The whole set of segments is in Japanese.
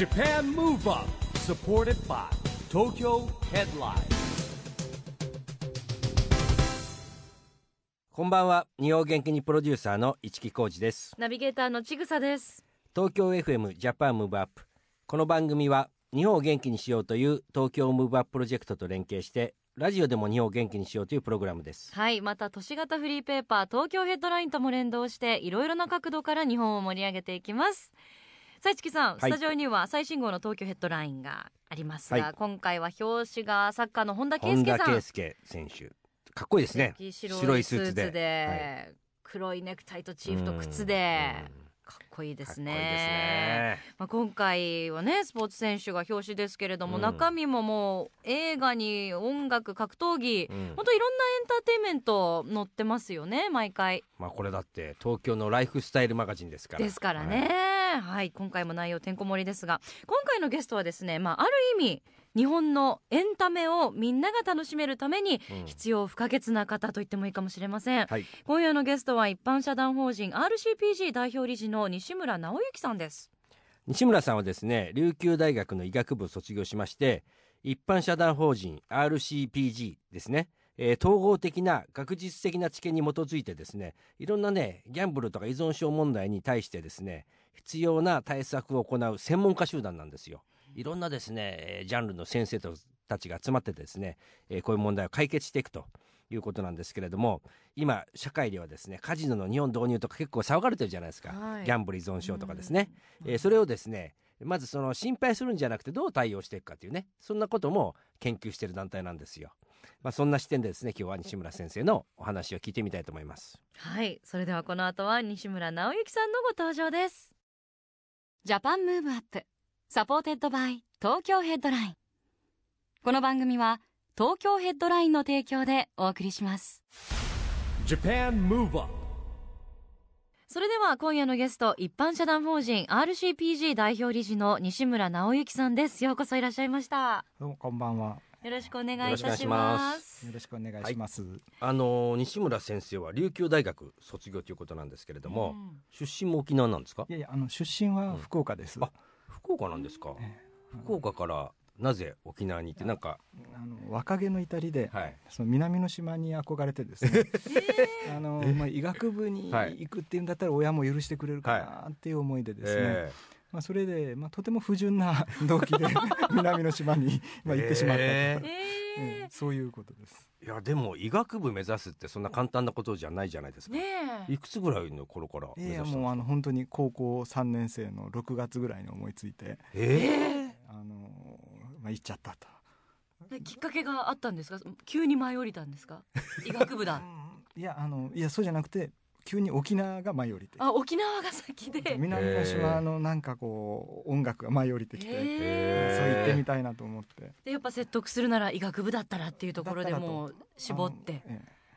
Japan Move Up supported by Tokyo Headline. こんばんは。日本元気にプロデューサーの一木広治です。ナビゲーターのちぐさです。東京 FM Japan Move Up この番組は日本を元気にしようという東京ムーブアッププロジェクトと連携してラジオでも日本を元気にしようというプログラムです。はい、また都市型フリーペーパー東京ヘッドラインとも連動していろいろな角度から日本を盛り上げていきます。さあ市木さん、はい。スタジオには最新号の東京ヘッドラインがありますが、はい。今回は表紙がサッカーの本田圭本佑さん。田圭佑選手。かっこいいですね。白いスーツで。はい。黒いネクタイとチーフと靴で。うん。かっこいいですかっこいいですね。ね。まあ、今回はねスポーツ選手が表紙ですけれども、うん。中身ももう映画に音楽格闘技、うん。本当いろんなエンターテインメント載ってますよね毎回。まあこれだって東京のライフスタイルマガジンですから。ですからね。はい、今回も内容てんこ盛りですが今回のゲストはですね、まあ、ある意味日本のエンタメをみんなが楽しめるためにうん。必要不可欠な方と言ってもいいかもしれません、はい。今夜のゲストは一般社団法人 RCPG 代表理事の西村直之さんです。西村さんはですね琉球大学の医学部を卒業しまして一般社団法人 RCPG ですね、えー統合的な学術的な知見に基づいてですねいろんなねギャンブルとか依存症問題に対してですね必要な対策を行う専門家集団なんですよ。いろんなですねえージャンルの先生たちが集まってですね、えーこういう問題を解決していくということなんですけれども今社会ではですねカジノの日本導入とか結構騒がれてるじゃないですか、はい。ギャンブル依存症とかですね、えーそれをですねまずその心配するんじゃなくてどう対応していくかというねそんなことも研究している団体なんですよ。まあ、そんな視点でですね今日は西村先生のお話を聞いてみたいと思います。はい。それではこの後は西村直之さんのご登場です Japan Move Up supported by Tokyo Headline この番組は東京ヘッドラインの提供でお送りします。Japan Move Up. それでは今夜のゲスト一般社団法人 RCPG 代表理事の西村直之さんです。ようこそいらっしゃいました。どうもこんばんは。よろしくお願いいたよろしくお願いししまます。よろしくお願いします。あのー西村先生は琉球大学卒業ということなんですけれども、うん。出身も沖縄なんですか？いやいやあの出身は福岡です。あ福岡なんですか、え福岡からなぜ沖縄にってなんかあの若気の至りで、はい。その南の島に憧れてですね。あのまあ医学部にはい。行くっていうんだったら親も許してくれるかなっていう思いでですね。えまあそれでまあとても不純な 動機で 南の島に まあ行ってしまったと。えええええそういうことです。ーいやでも医学部目指すってそんな簡単なことじゃないじゃないですか、ねえ。いくつぐらいの頃から目い指したんですか？やもうあの本当に高校3年生の6月ぐらいに思いついて、えあのまあ行っちゃったと。できっかけがあったんですか？急に舞い降りたんですか？医学部だ。いやあのいやそうじゃなくて急に沖縄が舞い降りてあ沖縄が先で。南の島のなんかこう音楽が舞い降りてきて、えそう言ってみたいなと思って。でやっぱ説得するなら医学部だったらっていうところでもう絞って。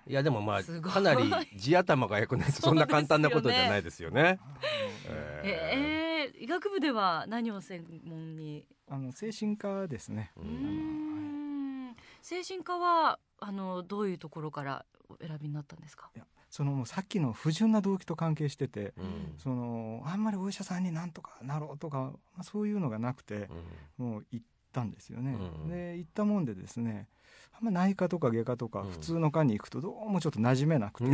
いやでもまあかなり地頭が良くないとそんな簡単なことじゃないですよね。ええ。医学部では何を専門に？あの精神科ですね。精神科はあのどういうところからお選びになったんですか？そのもうさっきの不純な動機と関係しててうん。そのあんまりお医者さんになんとかなろうとか、まあ、そういうのがなくてもう行ったんですよね、うん。で行ったもんでですねあんま内科とか外科とかうん。普通の科に行くとどうもちょっと馴染めなくて、うん。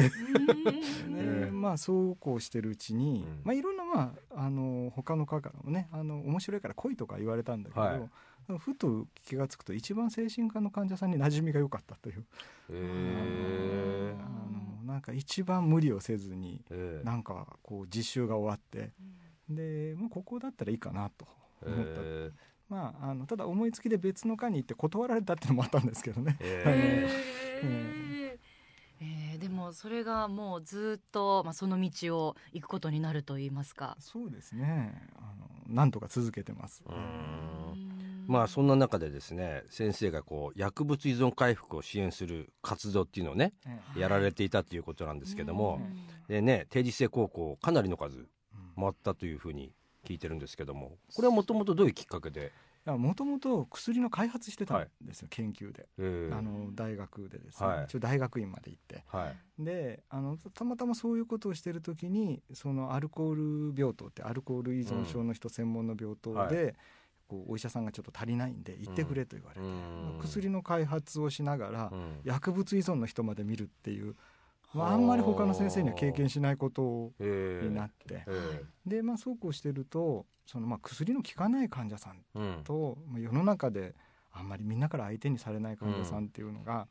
でえまあそうこうしてるうちに、うん。まあいろんなまああの他の科からもねあの面白いから来いとか言われたんだけど、はいふと気が付くと一番精神科の患者さんに馴染みが良かったという、へあのなんか一番無理をせずにえなんかこう実習が終わってで、まあ、ここだったらいいかなと思った、えまああのただ思いつきで別の科に行って断られたっていうのもあったんですけどね。えええーでもそれがもうずっと、まあ、その道を行くことになると言いますか。そうですね。あのなんとか続けてます。うん。まあそんな中でですね先生がこう薬物依存回復を支援する活動っていうのをねええ。やられていたということなんですけどもうん。でね定時制高校かなりの数うん回ったというふうに聞いてるんですけどもこれはもともとどういうきっかけでもともと薬の開発してたんですよ、研究で、えー。あの大学でですね、はい。一応大学院まで行って。はい。であのたまたまそういうことをしてる時にそのアルコール病棟ってアルコール依存症の人専門の病棟で、うん。はい。こうお医者さんがちょっと足りないんで行ってくれと言われて、うん。薬の開発をしながら、うん。薬物依存の人まで見るっていう、まあ、あんまり他の先生には経験しないことえー。になって、えで、まあ、そうこうしてるとそのまあ薬の効かない患者さんーうん。と、まあ世の中であんまりみんなから相手にされない患者さんっていうのが、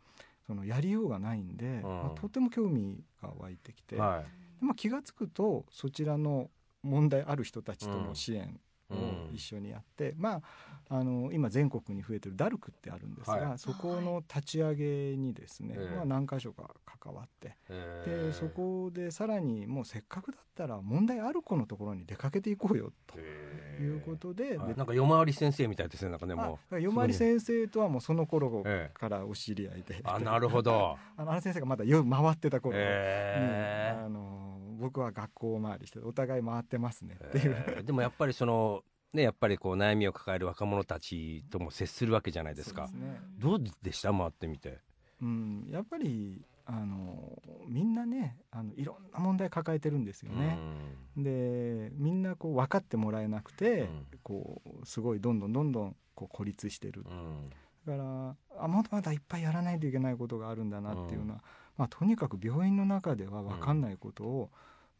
そのやりようがないんで、まあ、とても興味が湧いてきて、はでまあ、気が付くとそちらの問題ある人たちとの支援をうん。一緒にやって、まあ、あの今全国に増えてるダルクってあるんですが、はい。そこの立ち上げにですね、ええ。まあ、何箇所か関わって、えでそこでさらにもうせっかくだったら問題ある子のところに出かけていこうよということで、ではい。なんか夜回り先生みたいですねなんかねまあもう。夜回り先生とはもうその頃ええからお知り合いで、あなるほど。あのあの先生がまだ夜回ってた頃に、え。ーあの僕は学校回りしてお互い回ってますね。っていう、えーでもやっぱりそのねやっぱりこう悩みを抱える若者たちとも接するわけじゃないですか。ね。どうでした？回ってみて。うん、やっぱりあのみんなねあのいろんな問題抱えてるんですよね。でみんなこう分かってもらえなくて、うん。こうすごいどんどんどんどんこう孤立してる。うん。だからあまだまだいっぱいやらないといけないことがあるんだなっていうのは、まあ、とにかく病院の中では分かんないことを、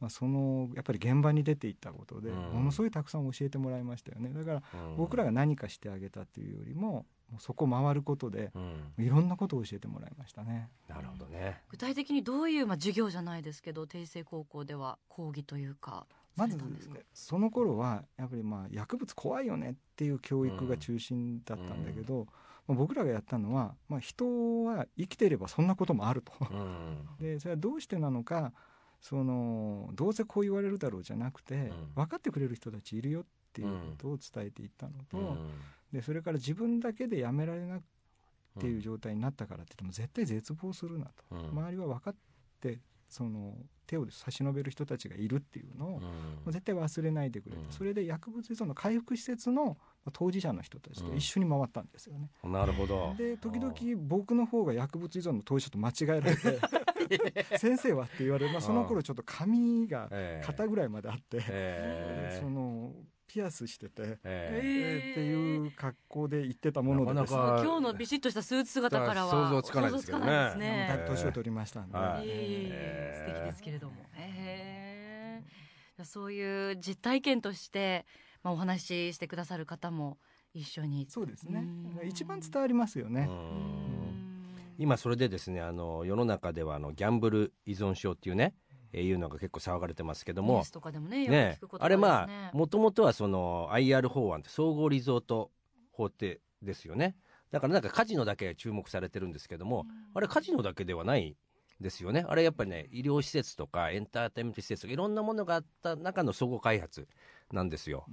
まあ、そのやっぱり現場に出ていったことで、うん。ものすごいたくさん教えてもらいましたよね。だからうん。僕らが何かしてあげたっていうよりももうそこ回ることでうん。いろんなことを教えてもらいましたね。なるほどね。具体的にどういう、まあ、授業じゃないですけど定性高校では講義というかまずされたんですか？その頃はやっぱりまあ薬物怖いよねっていう教育が中心だったんだけど、まあ僕らがやったのは、まあ、人は生きていればそんなこともあると。うん。でそれはどうしてなのかそのどうせこう言われるだろうじゃなくて、ん。分かってくれる人たちいるよっていうことを伝えていったのと、うん。でそれから自分だけでやめられなくっていう状態になったからって言っても絶対絶望するなと、うん。周りは分かってその手を差し伸べる人たちがいるっていうのを、絶対忘れないでくれて、うん。それで薬物依存の回復施設のまあ当事者の人たちと一緒に回ったんですよね。うん。なるほど。で時々僕の方が薬物依存の当事者と間違えられて「先生は?」って言われる、まあ、その頃ちょっと髪がええ。肩ぐらいまであって、え。そのピアスしてて、ええ。えーっていう格好で行ってたものでですね。なかなか。今日のビシッとしたスーツ姿からは想像つかないですけどね。年を取りましたんで、えい。えいええー素敵ですけれども。へえ。そういう実体験として、まあ、お話ししてくださる方も一緒に。そうですね。うん。一番伝わりますよね、うん。今それでですねあの世の中ではあのギャンブル依存症っていうね、えーいうのが結構騒がれてますけども。ねあれまあもともとはその IR 法案って総合リゾート法ってですよね。だからなんかカジノだけ注目されてるんですけども、あれカジノだけではないですよね。あれやっぱりね医療施設とかエンターテインメント施設とかいろんなものがあった中の総合開発なんですよ。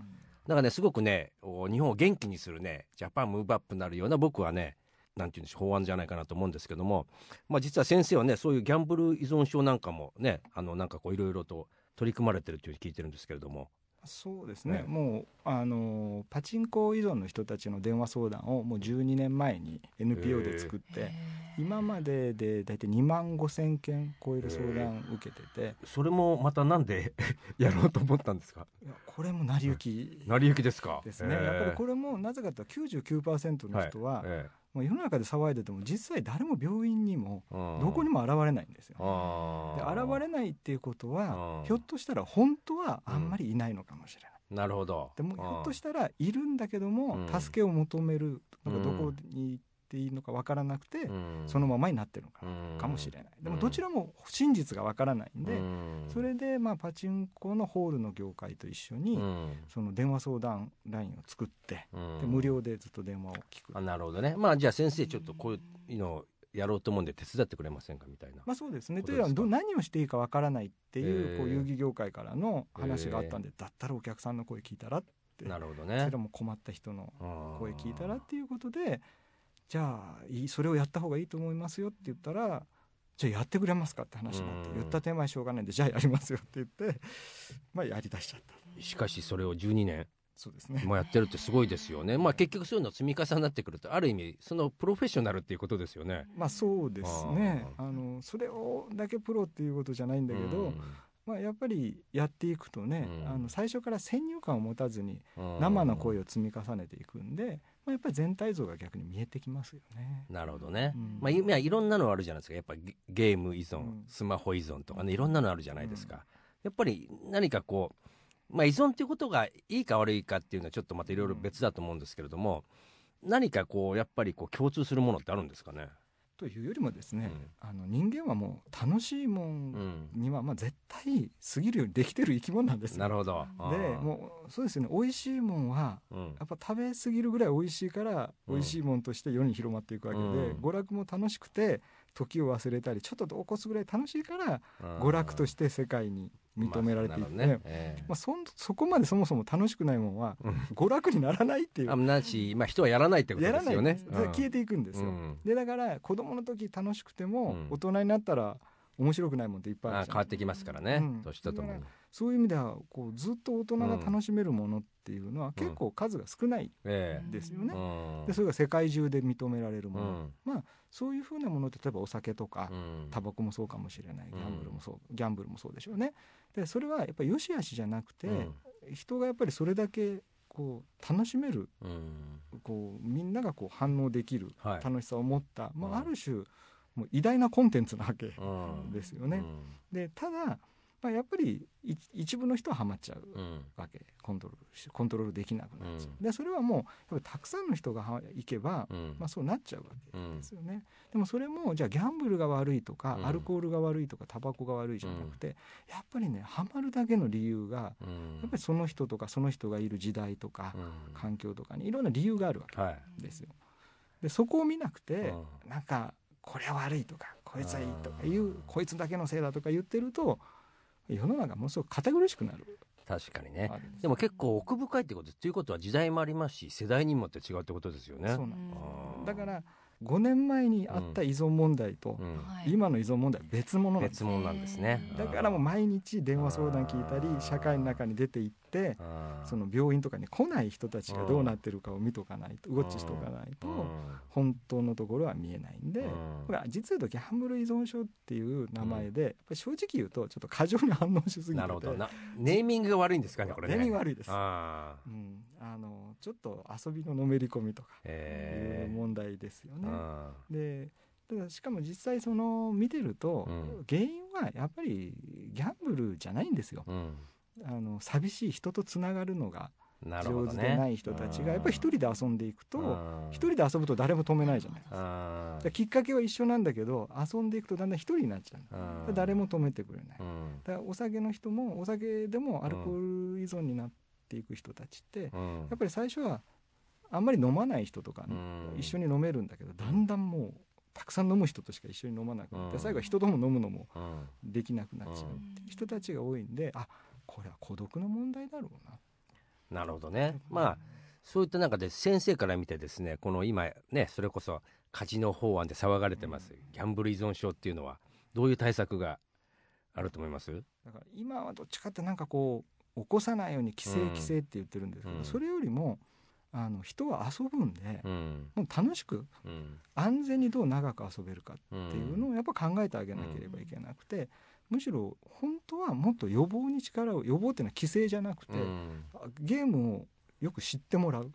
だからねすごくねお日本を元気にするねジャパンムーブアップになるような僕はねなんていうんでしょう法案じゃないかなと思うんですけども、まあ、実は先生はねそういうギャンブル依存症なんかもねあのなんかこういろいろと取り組まれてるというふうに聞いてるんですけれども。そうですね。ねもうあのパチンコ依存の人たちの電話相談をもう12年前に NPO で作って今までで大体2万5千件超える相談を受けてて。それもまたなんで やろうと思ったんですか？いやこれも成り行き成り行きですか？ですね、やっぱりこれもなぜかというと99%の人は、えもう世の中で騒いでても実際誰も病院にもどこにも現れないんですよ。あでー現れないっていうことはうん。ひょっとしたら本当はあんまりいないのかもしれない。なるほど。でもひょっとしたらいるんだけどもうん。助けを求めるのがうんどこに行っていいのかわからなくてうん。そのままになってるのかうん。かもしれない。でうん。もどちらも真実がわからないんでうん。それでまあパチンコのホールの業界と一緒にうん。その電話相談ラインを作ってうん。で無料でずっと電話を聞く。あなるほどね。まあじゃあ先生ちょっとこういうのをやろうと思うんで手伝ってくれませんかみたいな、まあそうですね。こというのはど何をしていいかわからないっていうこうえー遊戯業界からの話があったんで、だったらお客さんの声聞いたらって、なるほどそねれも困った人のうん声聞いたらっていうことで、じゃあいいそれをやった方がいいと思いますよって言ったら、じゃあやってくれますかって話になって、うん。言った手前しょうがないんで、じゃあやりますよって言って、まあやりだしちゃった。しかしそれを12年そうですね。もやってるってすごいですよね。まあ結局そういうの積み重なってくるとある意味そのプロフェッショナルっていうことですよね。まあそうですね。あのそれをだけプロっていうことじゃないんだけど、まあ、やっぱりやっていくとね、うん。あの最初から先入観を持たずにうん。生の声を積み重ねていくんで、まあ、やっぱり全体像が逆に見えてきますよね。なるほどね。うんまあ今いろんなのあるじゃないですか。やっぱゲゲーム依存、うんスマホ依存とかねいろんなのあるじゃないですか。やっぱり何かこうまあ依存っていうことがいいか悪いかっていうのはちょっとまたいろいろ別だと思うんですけれども、何かこうやっぱりこう共通するものってあるんですかね？というよりもですね、あの人間はもう楽しいもうん。ん。にはまあ絶対過ぎるようにできてる生き物なんですよ。なるほど。でもうそうですよね。美味しいもんはう、うん。やっぱ食べ過ぎるぐらい美味しいからうん。美味しいもんとして世に広まっていくわけで、うん。娯楽も楽しくて時を忘れたりちょっと起こすぐらい楽しいからうん。娯楽として世界に認められていって、まあね。ええ。まあ、そんそこまでそもそも楽しくないもんはうん。娯楽にならないっていう。あなし、まあ、人はやらないってことですよね。で消えていくんですよ、うん。でだから子供の時楽しくても、うん。大人になったら面白くないもんっていっぱいあある変わってきますからね、うん。年とともに。そういう意味ではこうずっと大人が楽しめるものっていうのは結構数が少ないえですよね、えうん。でそれが世界中で認められるもうの、んそういうふうなものって例えばお酒とか、うん。タバコもそうかもしれない。ギうん。ャンブルもそう、ギャンブルもそうでしょうね。でそれはやっぱり良し悪しじゃなくて、うん。人がやっぱりそれだけこう楽しめるうん。こうみんながこう反応できるはい。楽しさを持った、まうん。あ、ある種もう偉大なコンテンツなわけうん。ですよね。でただ、まあ、やっぱりい一部の人はハマっちゃううん。うんわけ。コントロールしコントロールできなくなっちゃう、うん。でそれはもうたくさんの人がは行けば、うん。まあ、そうなっちゃうわけ。うん。ですよね。でもそれもじゃあギャンブルが悪いとか、うん。アルコールが悪いとかタバコが悪いじゃなくて、やっぱりねハマるだけの理由がうん。やっぱりその人とかその人がいる時代とか、うん。環境とかにいろんな理由があるわはい。けですよ。でそこを見なくて、うなんかこれは悪いとかこいつはいいとかいうこいつだけのせいだとか言ってると世の中ものすごく堅苦しくなる。確かにね。ですでも結構奥深いってことということは時代もありますし世代にもって違うってことですよね。そうなんあー。だから5年前にあった依存問題と、今の依存問題は別物なんです別物なんですね。だからもう毎日電話相談聞いたり社会の中に出て行ってその病院とかに来ない人たちがどうなってるかを見とかないとウォッチしとかないとうん。本当のところは見えないんでうん。これは実は言うとギャンブル依存症っていう名前でやっぱり正直言うとちょっと過剰に反応しすぎてて。なるほど。なネーミングが悪いんですかねこれね。ネーミング悪いです。うん、あのちょっと遊びののめり込みとかいうえ問題ですよね。あでただしかも実際その見てると、うん原因はやっぱりギャンブルじゃないんですよ。ーうんあの寂しい人とつながるのが上手でない人たちがやっぱり一人で遊んでいくとうん一人で遊ぶと誰も止めないじゃないですか。きっかけは一緒なんだけど遊んでいくとだんだん一人になっちゃう。ー誰も止めてくれない。うんだからお酒の人もお酒でもアルコール依存になっていく人たちって、うん。やっぱり最初はあんまり飲まない人とかね、うん。一緒に飲めるんだけどだんだんもうたくさん飲む人としか一緒に飲まなくなって、うん。最後は人とも飲むのもうん。できなくなっちゃう。っていう人たちが多いんであこれは孤独の問題だろうな。なるほどね。まあそういった中で先生から見てですねこの今ねそれこそカジノ法案で騒がれてます、ギャンブル依存症っていうのはどういう対策があると思います？だから今はどっちかってなんかこう起こさないように規制うん。規制って言ってるんですけど、うん。それよりもあの人は遊ぶんで、うん。もう楽しくうん。安全にどう長く遊べるかうんっていうのをやっぱ考えてあげなければいけなくて、むしろ本当はもっと予防に力を予防っていうのは規制じゃなくて、うん。ゲームをよく知ってもらう、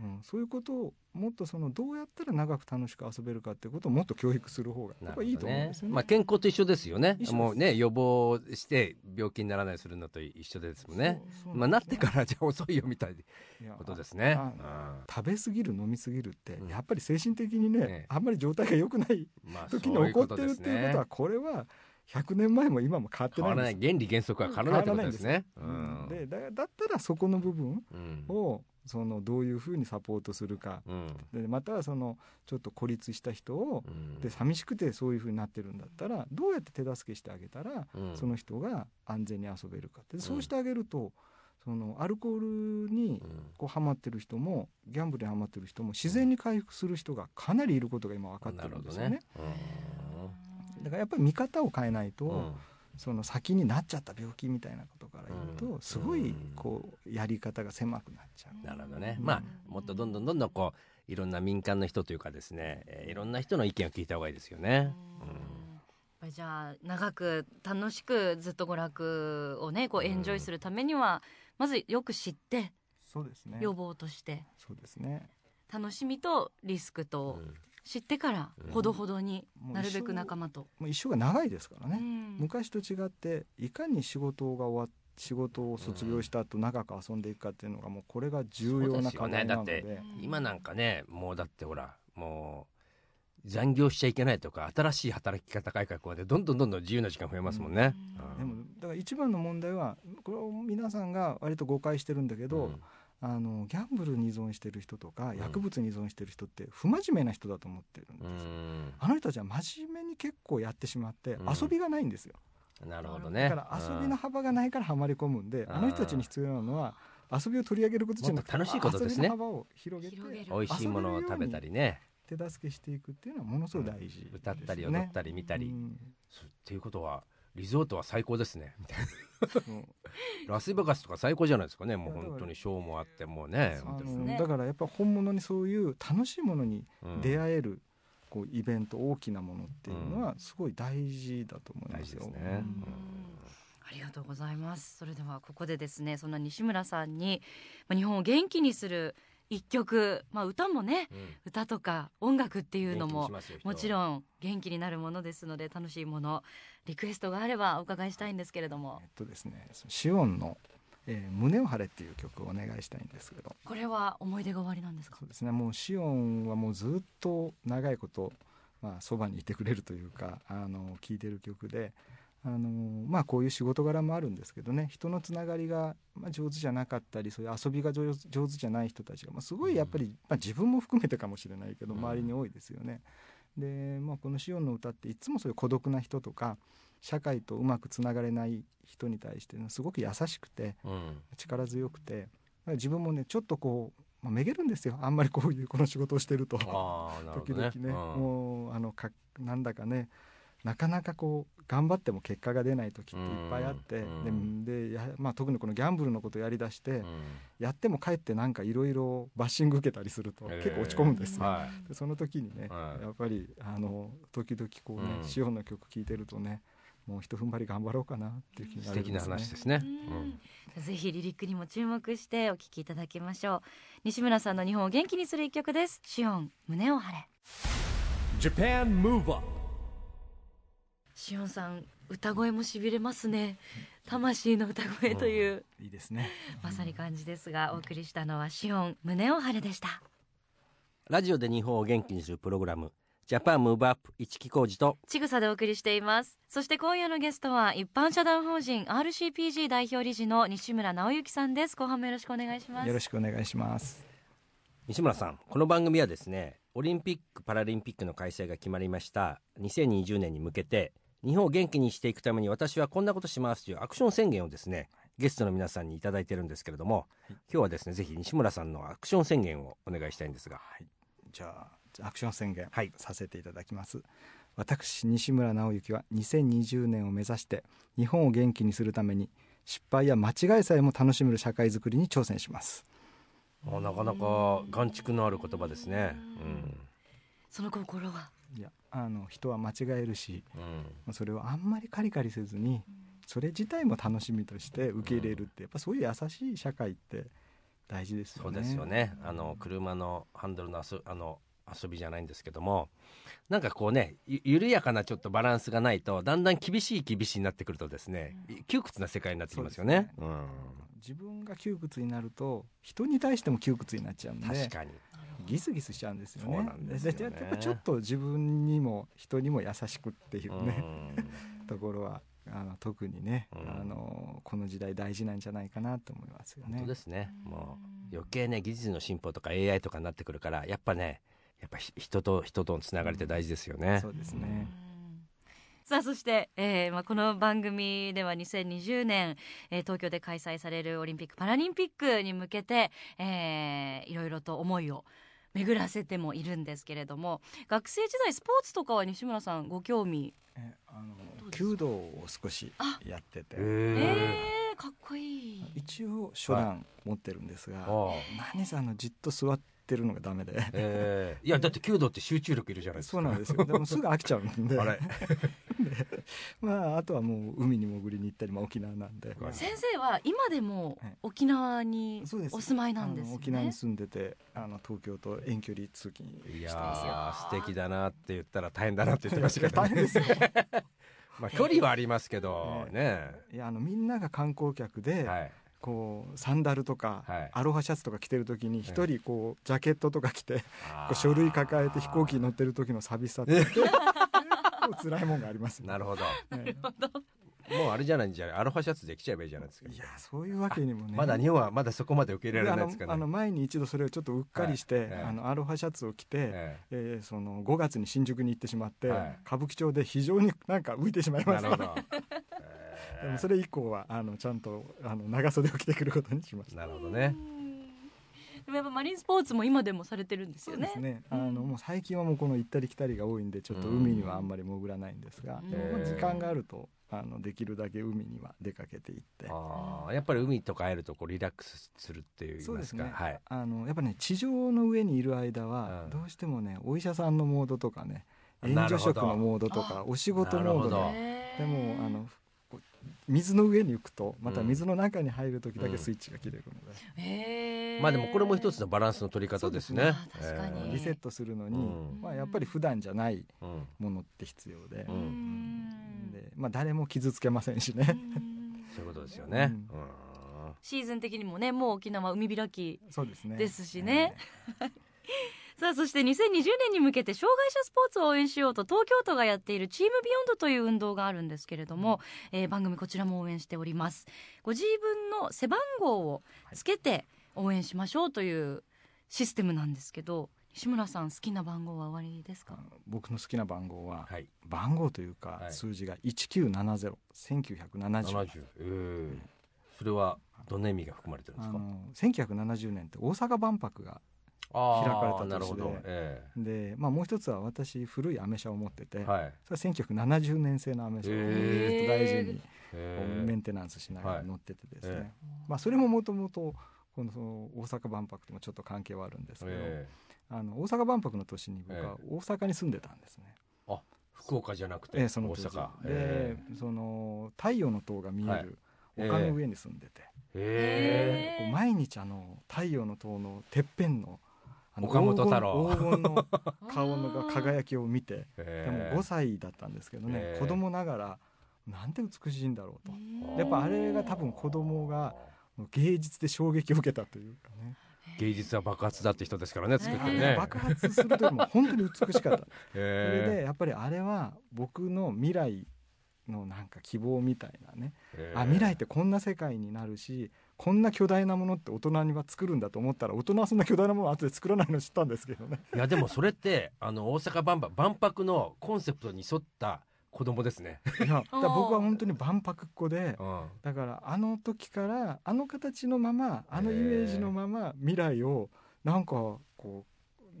うんうん、そういうことをもっとそのどうやったら長く楽しく遊べるかっていうことをもっと教育する方がやっぱりいいと思うんですよね。まあ、健康と一緒ですよね。もうね予防して病気にならないするのと一緒ですもんね。そうまあ、なってからじゃあ遅いよみたいなことですね。あ食べ過ぎる飲み過ぎるってうん。やっぱり精神的にね、ええあんまり状態が良くない時に起こってるっていうことはこれは100年前も今も変わってないんですない。原理原則は変わらないってことですね。うん。でだだったらそこの部分うん。をそのどういうふうにサポートするか。うん。でまたはそのちょっと孤立した人をうん。で寂しくてそういうふうになってるんだったらどうやって手助けしてあげたらうん。その人が安全に遊べるかって。そうしてあげるとそのアルコールにうん。こうハマってる人もギャンブルにハマってる人も自然に回復する人がかなりいることが今分かってなるんですよね。ね。だからやっぱり見方を変えないと、うん。その先になっちゃった病気みたいなことから言うと、すごいこうやり方が狭くなっちゃう。なるほどね、まあもっとどんどんどんどんこういろんな民間の人というかですね、えーいろんな人の意見を聞いた方がいいですよね。やっぱりじゃあ長く楽しくずっと娯楽をねこうエンジョイするためには、まずよく知ってそうですね。予防として。そうですね。楽しみとリスクとうん知ってからうん。ほどほどになるべく仲間と。もう一生が長いですからね。うん。昔と違っていかに仕事が終わっ仕事を卒業した後長く遊んでいくかっていうのがもうこれが重要な課題なので。ねだ今なんかねもうだってほらもう残業しちゃいけないとか新しい働き方改革でどんどんどんどん自由な時間増えますもんね。うん。でもだから一番の問題はこれを皆さんが割と誤解してるんだけど、あのギャンブルに依存してる人とかん。薬物に依存してる人って不真面目な人だと思ってるんですあの人たちは真面目に結構やってしまってうん。遊びがないんですよ、なるほどね。だから遊びの幅がないからハマり込むんで、うん。あの人たちに必要なのは遊びを取り上げることじゃなくて楽しいことですね。遊びの幅を広げて美味しいものを食べたりね、手助けしていくっていうのはものすごい大事ですよね、歌ったり踊ったり見たり。うん。そうっていうことはリゾートは最高ですね。みたいなラスベガスとか最高じゃないですかね。もう本当にショーもあってもうね。ねのだからやっぱ本物にそういう楽しいものにうん。出会えるこうイベント大きなものっていうのはすごい大事だと思いますよ。ね。うん。ありがとうございます。それではここでですねそんな西村さんにまあ日本を元気にする一曲、まあ、歌もねうん歌とか音楽っていうのももちろん元気になるものですので楽しいものリクエストがあればお伺いしたいんですけれどもえっとですね、シオンの、えー胸を張れっていう曲をお願いしたいんですけど、これは思い出が終わりなんですか？そうですね。もうシオンはもうずっと長いことまあそばにいてくれるというか、あの聴いてる曲で。あのまあこういう仕事柄もあるんですけどね。人のつながりが、まあ、上手じゃなかったりそういう遊びが上手上手じゃない人たちが、まあ、すごいやっぱり、まあ、自分も含めてかもしれないけどうん。周りに多いですよね。で、まあ、この「シオンの歌」っていつもそういう孤独な人とか社会とうまくつながれない人に対して、すごく優しくてうん。力強くて自分もねちょっとこう、まあ、めげるんですよ。あんまりこういうこの仕事をしてると。時々ね。うん。もうあのかなんだかねなかなかこう頑張っても結果が出ない時っていっぱいあって、うん。ででやまあ、特にこのギャンブルのことをやりだして、うん。やってもかえってなんかいろいろバッシング受けたりするとえー。結構落ち込むんですよ。はい。でその時にね、はい。やっぱりあの時々こうね、うん。シオンの曲聴いてるとねもう一踏ん張り頑張ろうかなっていう気にな素敵なるんですね。話ですね。うん。ぜひリリックにも注目してお聞きいただきましょう。西村さんの日本を元気にする一曲です。シオン胸を張れシオンさん歌声もしびれますね。魂の歌声という、いいですね。まさに感じですがお送りしたのはシオン胸を張れでした。ラジオで日本を元気にするプログラムジャパンムーブアップ一木工事とちぐさでお送りしています。そして今夜のゲストは一般社団法人 RCPG 代表理事の西村直之さんです。後半もよろしくお願いします。よろしくお願いします。西村さんこの番組はですねオリンピック・パラリンピックの開催が決まりました2020年に向けて日本を元気にしていくために私はこんなことしますというアクション宣言をですねゲストの皆さんにいただいてるんですけれども、今日はですねぜひ西村さんのアクション宣言をお願いしたいんですが。はい、じゃあアクション宣言はい。させていただきます、私西村直之は2020年を目指して日本を元気にするために失敗や間違いさえも楽しめる社会づくりに挑戦します。あなかなか眼蓄のある言葉ですね。その心は？いやあの人は間違えるしうん。それをあんまりカリカリせずにそれ自体も楽しみとして受け入れるってやっぱそういう優しい社会って大事ですよね。そうですよね。あの車のハンドルの遊あの遊びじゃないんですけどもなんかこうねゆ緩やかなちょっとバランスがないとだんだん厳しい厳しいになってくるとですね窮屈な世界になってきますよね。うん。自分が窮屈になると人に対しても窮屈になっちゃうんで。確かにギスギスしちゃうんですよね。そうなんですよね。でやっぱちょっと自分にも人にも優しくっていうね、うん。ところはあの特にね、うん。あのこの時代大事なんじゃないかなと思いますよね。本当ですね。もう余計ね技術の進歩とか AI とかになってくるからやっぱねやっぱひ人と人とのつながりって大事ですよね、そうですね。さあそして、えーまあ、この番組では2020年、えー東京で開催されるオリンピック・パラリンピックに向けて、えーいろいろと思いを巡らせてもいるんですけれども学生時代スポーツとかは西村さんご興味？えあの弓道を少しやってて。へええー、かっこいい。一応初段持ってるんですが、何せあのじっと座ってるのがダメで。ええいやだって弓道って集中力いるじゃないですか。そうなんですよ。でもすぐ飽きちゃうんで。あれ？まああとはもう海に潜りに行ったり、まあ、沖縄なんで、はい先生は今でもはい。沖縄にそうです。お住まいなんですよあの沖縄にね。住んでてあの東京と遠距離通勤していやますよ。ー素敵だなって言ったら大変だなって言ってましたけど、ね、大変ですよ。まあ距離はありますけどね。いやあのみんなが観光客で、はいこうサンダルとか、はい。アロハシャツとか着てる時に一人こうジャケットとか着てこう書類抱えて飛行機に乗ってる時の寂しさって 辛いもんがありますよなるほど。ねもうあれじゃないんじゃない？アロハシャツできちゃえばいいじゃないですか。いやそういうわけにもね。まだ日本はまだそこまで受け入れられないですかね。であのあの前に一度それをちょっとうっかりして、はい。ええあのアロハシャツを着て、ええ。ーその5月に新宿に行ってしまって、はい。歌舞伎町で非常になんか浮いてしまいえました。なるほどでもそれ以降はあのちゃんとあの長袖を着てくることにしました。なるほどね。でもやっぱマリンスポーツも今でもされてるんですよね。そうです。ね。あのもう最近はもうこの行ったり来たりが多いんでちょっと海にはあんまり潜らないんですが、うん。まあ時間があるとあのできるだけ海には出かけていって。あーやっぱり海とか会えるとこうリラックスするっていう言いますすそうでね、かはい。あのやっぱね地上の上にいる間はうん。どうしてもねお医者さんのモードとかね援助職のモードとかお仕事モードでもあの水の上に行くとまた水の中に入る時だうん。けスイッチが切れるので、へー。まあでもこれも一つのバランスの取り方ですね。ね。あー。確かに。リセットするのに、うん。まあ、やっぱり普段じゃないものって必要で,、ううん。んでまあ、誰も傷つけませんしね、う んそういうことですよね。うん。うん。シーズン的にもねもう沖縄海開きそうですね。ですしねさあそして2020年に向けて障害者スポーツを応援しようと東京都がやっているチームビヨンドという運動があるんですけれども、えー番組こちらも応援しております。ご自分の背番号をつけて応援しましょうというシステムなんですけど西村さん好きな番号はおありですか？僕の好きな番号は、はい。番号というか、はい。数字が1970 1970 70えー。それはどんな意味が含まれてるんですか？あの1970年って大阪万博が開かれた年で。えで、まあ、もう一つは私古いアメ車を持ってて、えはい。それは1970年製のアメ車を大事にメンテナンスしながら乗っててですね、はいえ。まあ、それももともとこのその大阪万博ともちょっと関係はあるんですけど、えあの大阪万博の年に僕は大阪に住んでたんですね。え福岡じゃなくてええその大阪。で、えその太陽の塔が見えるはい。丘の上に住んでて、えへー。こう毎日あの太陽の塔のてっぺんの岡本太郎。黄金の顔の輝きを見てえでも5歳だったんですけどね、ええ子供ながらなんて美しいんだろうと、うんやっぱあれが多分子供が芸術で衝撃を受けたというかね芸術は爆発だって人ですからね作ってええね爆発する時も本当に美しかったそれえでやっぱりあれは僕の未来のなんか希望みたいなね、えあ未来ってこんな世界になるしこんな巨大なものって大人には作るんだと思ったら大人はそんな巨大なものを後で作らないの知ったんですけどね。いやでもそれってあの大阪万博万博のコンセプトに沿った子供ですね、いやだから僕は本当に万博っ子でうん。だからあの時からあの形のままあのイメージのまま未来をなんかこう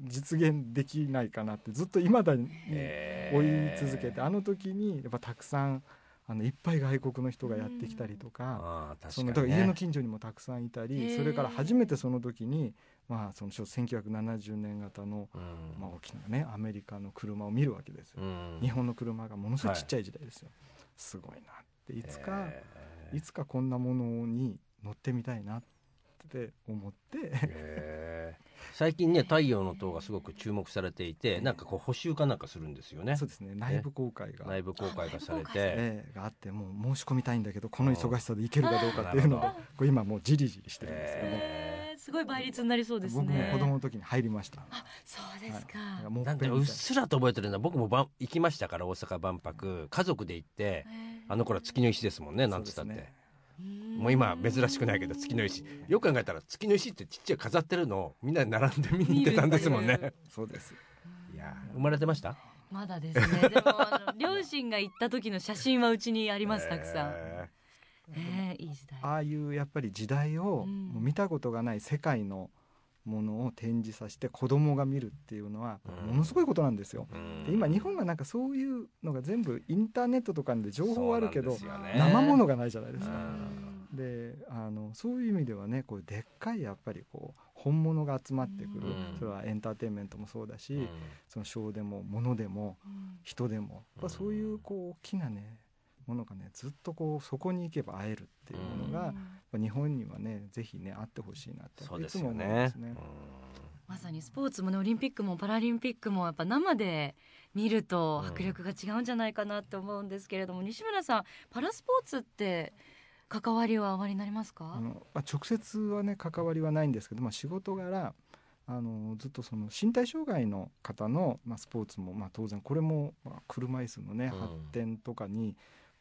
実現できないかなってずっと今だにええ追い続けてあの時にやっぱたくさんあのいっぱい外国の人がやってきたりとか。そのだから家の近所にもたくさんいたへりー。それから初めてその時に、まあ、その1970年型の、うん。まあ、大きなねアメリカの車を見るわけですよ、うん。日本の車がものすごいちっちゃい時代ですよ、すごいなっていつか、えいつかこんなものに乗ってみたいなって思って。え最近ね太陽の塔がすごく注目されていてなんかこう補修かなんかするんですよね。そうですね。内部公開が、内部公開がされて。ええがあってもう申し込みたいんだけどこの忙しさでいけるかどうかっていうのでこう今もうじりじりしてるんですよね、ええーすごい倍率になりそうですね。僕も子供の時に入りました、そうですか、はい。なんだ。うっすらと覚えてるのは僕もばん行きましたから大阪万博。家族で行ってあの頃は月の石ですもんねなんつったって、もう今珍しくないけど月の石。よく考えたら月の石ってちっちゃい飾ってるのをみんなで並んで見に行ってたんですもんね。そうですいや生まれてました？まだですね。でも両親が行った時の写真はうちにありますたくさん、ええーいい時代。ああいうやっぱり時代を見たことがない世界のものを展示させて子供が見るっていうのはうん。ものすごいことなんですよ。うん。で今日本はなんかそういうのが全部インターネットとかで情報はあるけどね。生ものがないじゃないですか。うんであのそういう意味ではねこうでっかいやっぱりこう本物が集まってくる、うん。それはエンターテインメントもそうだし、うん。そのショーでも物でも人でもやっぱそういうこう大きなねものがねずっとこうそこに行けば会えるっていうものが、やっぱ日本にはねぜひねあってほしいなってそうですいつも思いまよね。すね。まさにスポーツもねオリンピックもパラリンピックもやっぱ生で見ると迫力が違うんじゃないかなって思うんですけれども、西村さんパラスポーツって関わりはおありになりますか？あのまあ、直接はね関わりはないんですけど、まあ、仕事柄あのずっとその身体障害の方の、まあ、スポーツも、まあ、当然これも、まあ、車椅子のね、うん。発展とかに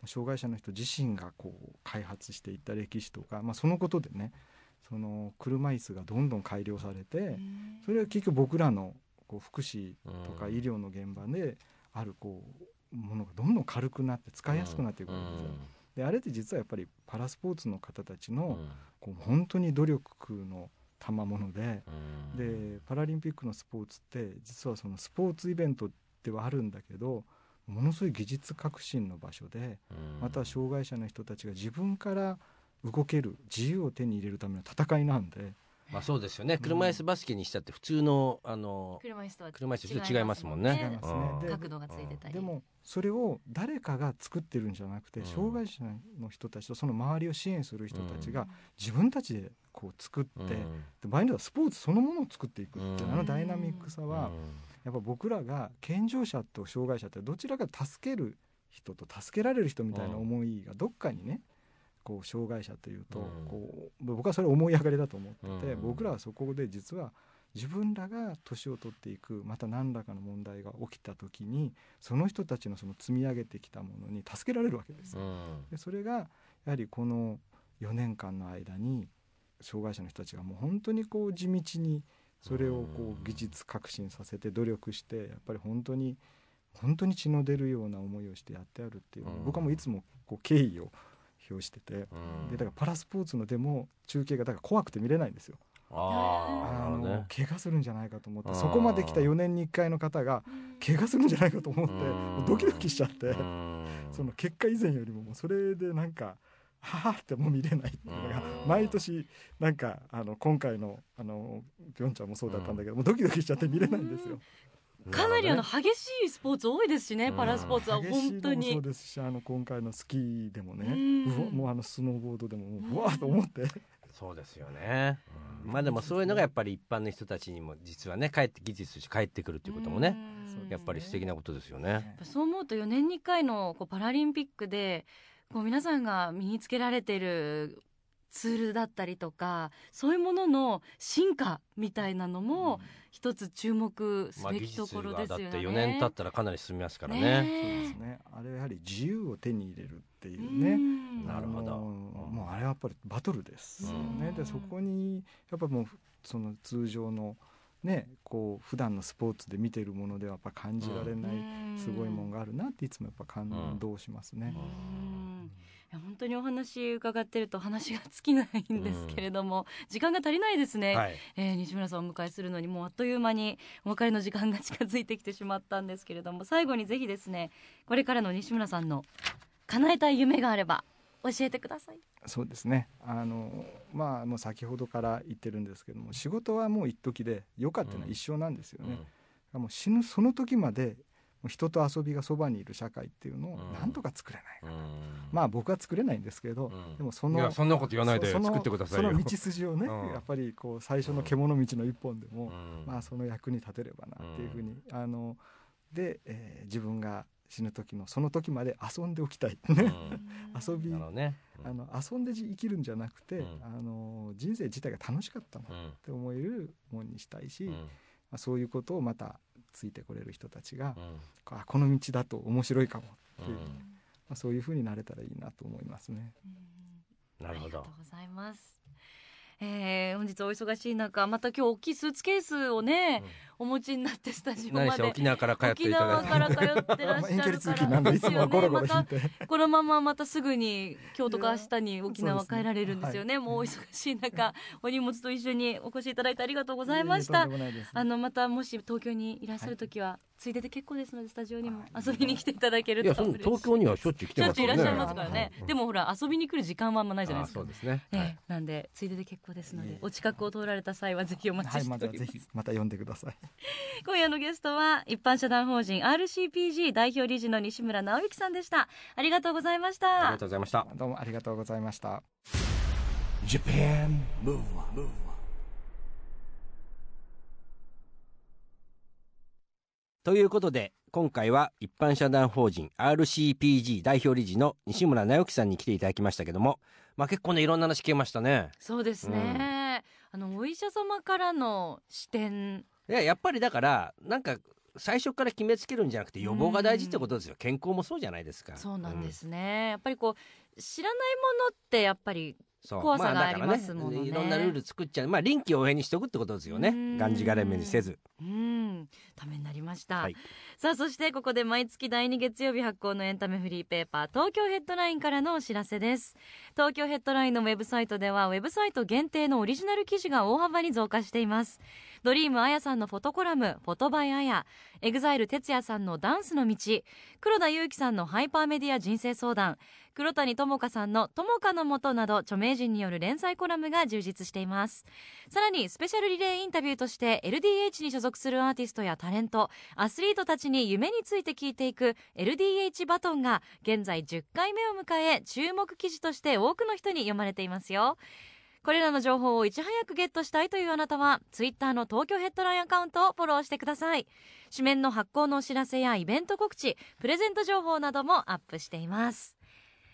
障害者の人自身がこう開発していった歴史とか、まあ、そのことでねその車椅子がどんどん改良されてそれは結局僕らのこう福祉とかうん。医療の現場であるこうものがどんどん軽くなって使いやすくなっていくわけですよ。であれって実はやっぱりパラスポーツの方たちの、こう本当に努力の賜物ででパラリンピックのスポーツって実はそのスポーツイベントではあるんだけどものすごい技術革新の場所でまた障害者の人たちが自分から動ける自由を手に入れるための戦いなんでまあそうですよね。車椅子バスケにしたって普通のあの車椅子とは車椅子と違いますもんね。角度がついてたり。でもそれを誰かが作ってるんじゃなくてうん。障害者の人たちとその周りを支援する人たちが自分たちでこう作って、うん。で場合によってはスポーツそのものを作っていくっていう、うん。あのダイナミックさは、やっぱ僕らが健常者と障害者ってどちらか助ける人と助けられる人みたいな思いがどっかにねこう障害者というと、うん。こう僕はそれ思い上がりだと思ってて、うん。僕らはそこで実は自分らが年を取っていくまた何らかの問題が起きた時にその人たちのその積み上げてきたものに助けられるわけですよ。でそれがやはりこの4年間の間に障害者の人たちがもう本当にこう地道にそれをこう技術革新させて努力してやっぱり本当に本当に血の出るような思いをしてやってあるっていう僕はもういつもこう敬意を表してて。でだからパラスポーツのでも中継がだから怖くて見れないんですよ。ああのね怪我するんじゃないかと思ってうん。そこまで来た4年に1回の方が怪我するんじゃないかと思ってドキドキしちゃって。うん。その結果以前よりももうそれでなんかはあってもう見れないっていうのがうん。毎年なんかあの今回のあのピョンチャンもそうだったんだけどもうドキドキしちゃって見れないんですよ。かなりあのる激しいスポーツ多いですしね、うん。パラスポーツは激しいのもそ本当に。うですしあの今回のスキーでもねうん。うわもうあのスノーボードでももううわーと思って。そうですよね、まあでもそういうのがやっぱり一般の人たちにも実はね帰って技術として帰ってくるっていうこともねうん。やっぱり素敵なことですよね。そう思うと4年に1回のこうパラリンピックでこう皆さんが身につけられているツールだったりとかそういうものの進化みたいなのも一つ注目すべきと術ころですよね。がだって4年経ったらかなり進みますからね。そうでねすね。あれはやはり自由を手に入れるっていえうね。うん。なるほど。もうあれはやっぱりバトルですよね、うん。でそこにやっぱもうその通常のねこう普段のスポーツで見てるものではやっぱ感じられないすごいもんがあるなっていつもやっぱ感動しますね。うん。いや本当にお話伺ってると話が尽きないんですけれども、時間が足りないですね、はい、えー西村さんをお迎えするのにもうあっという間にお別れの時間が近づいてきてしまったんですけれども最後にぜひですねこれからの西村さんの叶えたい夢があれば教えてください。そうですね。あのまあもう先ほどから言ってるんですけども仕事はもう一時で余暇っていうのは一生なんですよね、もう死ぬその時まで人と遊びがそばにいる社会っていうのをうん。なんとか作れないか、うん。まあ僕は作れないんですけど、うん。でもそのいやそんなこと言わないで作ってくださいよ。その道筋をね、うん。やっぱりこう最初の獣道の一本でも、うん。まあその役に立てればなっていうふうに、あので、えー自分が死ぬ時のその時まで遊んでおきたい、うん。ね。遊びね。あの遊んで生きるんじゃなくて、うん。あの人生自体が楽しかったなっうんて思えるもんにしたいし、うん。まあ、そういうことをまたついてこれる人たちが、うんあこの道だと面白いかもっていう、うんまあ、そういうふうになれたらいいなと思いますね。なるほどありがとうございます。えー本日お忙しい中また今日大きいスーツケースをね、お持ちになってスタジオまで。沖縄から帰って沖いただ縄いて。から通ってらっしゃるか 通勤なんでいつもゴロゴロ引いて、またこのまままたすぐに今日とか明日に沖縄帰られるんですよね。もうお忙しい中お荷物と一緒にお越しいただいてありがとうございました。あのまたもし東京にいらっしゃる時は、ついでで結構ですのでスタジオにも遊びに来ていただけるとい。やその東京にはしょっちゅう来てしょっちゅういますからねらっしゃいますからね、うん。でもほら遊びに来る時間はあんまないじゃないですか。あそうですね、ええはい。なんでついでで結構ですのでお近くを通られた際はぜひお待ちはい、しております、またぜひまた呼んでください。今夜のゲストは一般社団法人 RCPG 代表理事の西村直之さんでした。ありがとうございました。ありがとうございました。どうもありがとうございました。Japan Move Up, ということで今回は一般社団法人 RCPG 代表理事の西村直樹さんに来ていただきましたけどもまあ結構ねいろんな話聞けましたね。そうですね、あのお医者様からの視点。いややっぱりだからなんか最初から決めつけるんじゃなくて予防が大事ってことですよ。健康もそうじゃないですか。そうなんですね、やっぱりこう知らないものってやっぱり怖さがまありますものね。だからいろんなルール作っちゃう。まあ臨機応変にしとくってことですよね。うん。がんじがらめにせず。うん。ためになりました、はい。さあそしてここで毎月第2月曜日発行のエンタメフリーペーパー東京ヘッドラインからのお知らせです。東京ヘッドラインのウェブサイトではウェブサイト限定のオリジナル記事が大幅に増加しています。 Dream Aya さんのフォトコラム Photo by Aya。 EXILE TETSUYA さんのダンスの道。黒田勇樹さんのハイパーメディア人生相談黒谷友香さんの友香のもとなど著名人による連載コラムが充実しています。さらにスペシャルリレーインタビューとして LDH に所属するアーティストやタレントアスリートたちに夢について聞いていく LDH バトンが現在10回目を迎え注目記事として多くの人に読まれていますよ。これらの情報をいち早くゲットしたいというあなたはツイッターの東京ヘッドラインアカウントをフォローしてください。紙面の発行のお知らせやイベント告知プレゼント情報などもアップしています。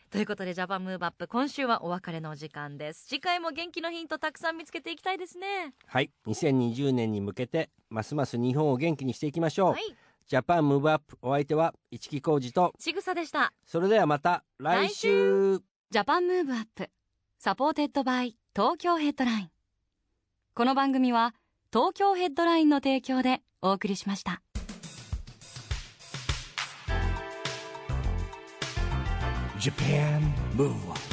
ということで Japan Move Up 今週はお別れのお時間です。次回も元気のヒントたくさん見つけていきたいですね。はい。2020年に向けてますます日本を元気にしていきましょう、はい。 Japan Move Up お相手は一木広治と。ちぐさでした。それではまた来週。Japan Move Up supported by Tokyo Headline。この番組は東京ヘッドラインの提供でお送りしました Japan Move